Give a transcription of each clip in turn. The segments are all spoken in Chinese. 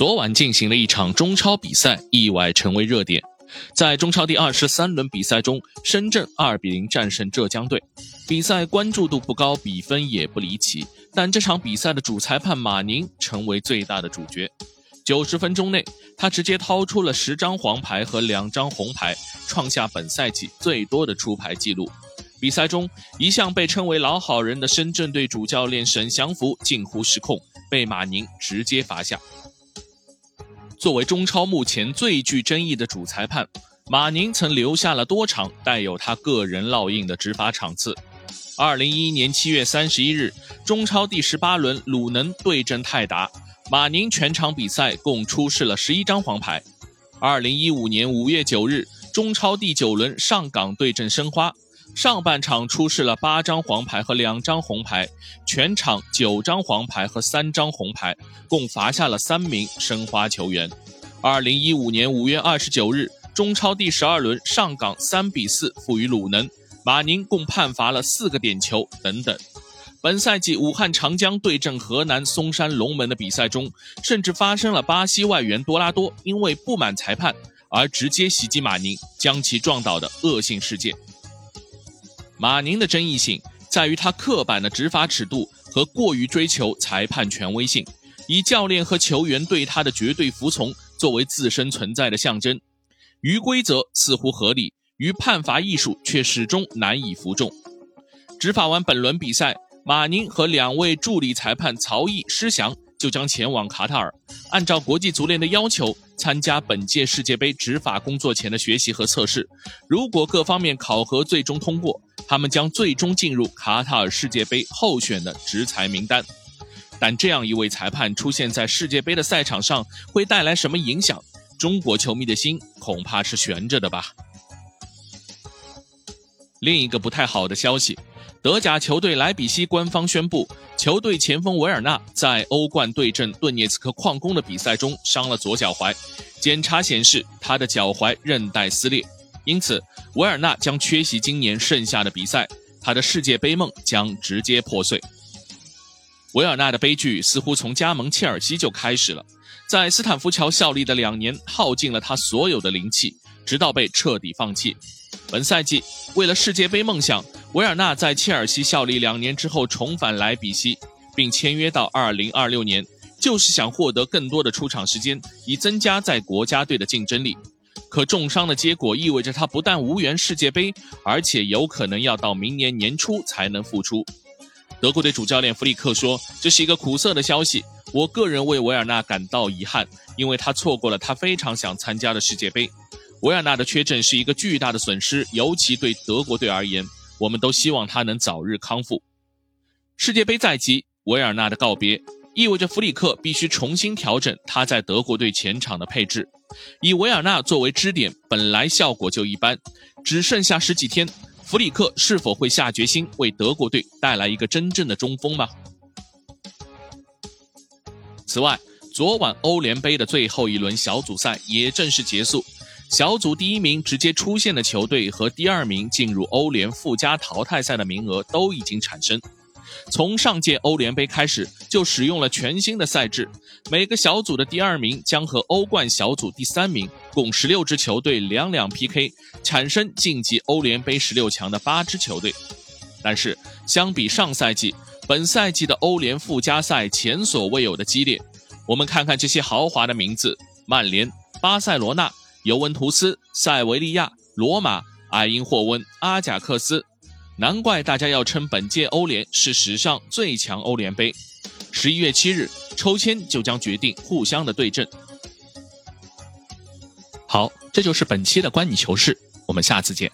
昨晚进行了一场中超比赛，意外成为热点。在中超第二十三轮比赛中，深圳二比零战胜浙江队。比赛关注度不高，比分也不离奇。但这场比赛的主裁判马宁成为最大的主角。九十分钟内，他直接掏出了十张黄牌和两张红牌，创下本赛季最多的出牌记录。比赛中，一向被称为老好人的深圳队主教练沈祥福近乎失控，被马宁直接罚下。作为中超目前最具争议的主裁判，马宁曾留下了多场带有他个人烙印的执法场次。二零一一年七月三十一日，中超第十八轮鲁能对阵泰达，马宁全场比赛共出示了十一张黄牌。二零一五年五月九日，中超第九轮上港对阵申花。上半场出示了八张黄牌和两张红牌，全场九张黄牌和三张红牌，共罚下了三名申花球员。二零一五年五月二十九日，中超第十二轮上港三比四负于鲁能，马宁共判罚了四个点球等等。本赛季武汉长江对阵河南嵩山龙门的比赛中，甚至发生了巴西外援多拉多因为不满裁判而直接袭击马宁，将其撞倒的恶性事件。马宁的争议性在于他刻板的执法尺度和过于追求裁判权威性，以教练和球员对他的绝对服从作为自身存在的象征。于规则似乎合理，于判罚艺术却始终难以服众。执法完本轮比赛，马宁和两位助理裁判曹毅、施翔就将前往卡塔尔，按照国际足联的要求。参加本届世界杯执法工作前的学习和测试，如果各方面考核最终通过，他们将最终进入卡塔尔世界杯候选的执裁名单。但这样一位裁判出现在世界杯的赛场上，会带来什么影响？中国球迷的心恐怕是悬着的吧。另一个不太好的消息。德甲球队莱比锡官方宣布，球队前锋维尔纳在欧冠对阵顿涅茨克矿工的比赛中伤了左脚踝，检查显示他的脚踝韧带撕裂，因此维尔纳将缺席今年剩下的比赛，他的世界杯梦将直接破碎。维尔纳的悲剧似乎从加盟切尔西就开始了，在斯坦福桥效力的两年耗尽了他所有的灵气，直到被彻底放弃。本赛季为了世界杯梦想。维尔纳在切尔西效力两年之后重返莱比锡，并签约到二零二六年，就是想获得更多的出场时间，以增加在国家队的竞争力。可重伤的结果意味着他不但无缘世界杯，而且有可能要到明年年初才能复出。德国队主教练弗里克说：“这是一个苦涩的消息，我个人为维尔纳感到遗憾，因为他错过了他非常想参加的世界杯。维尔纳的缺阵是一个巨大的损失，尤其对德国队而言。”我们都希望他能早日康复。世界杯在即，维尔纳的告别意味着弗里克必须重新调整他在德国队前场的配置。以维尔纳作为支点，本来效果就一般，只剩下十几天，弗里克是否会下决心为德国队带来一个真正的中锋吗？此外，昨晚欧联杯的最后一轮小组赛也正式结束。小组第一名直接出线的球队和第二名进入欧联附加淘汰赛的名额都已经产生。从上届欧联杯开始就使用了全新的赛制，每个小组的第二名将和欧冠小组第三名共十六支球队两两 PK，产生晋级欧联杯十六强的八支球队。但是相比上赛季，本赛季的欧联附加赛前所未有的激烈。我们看看这些豪华的名字：曼联、巴塞罗那。尤文图斯、塞维利亚、罗马、埃因霍温、阿贾克斯，难怪大家要称本届欧联是史上最强欧联杯。十一月七日抽签就将决定互相的对阵。好，这就是本期的观你球事，我们下次见。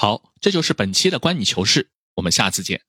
好，这就是本期的观你球事，我们下次见。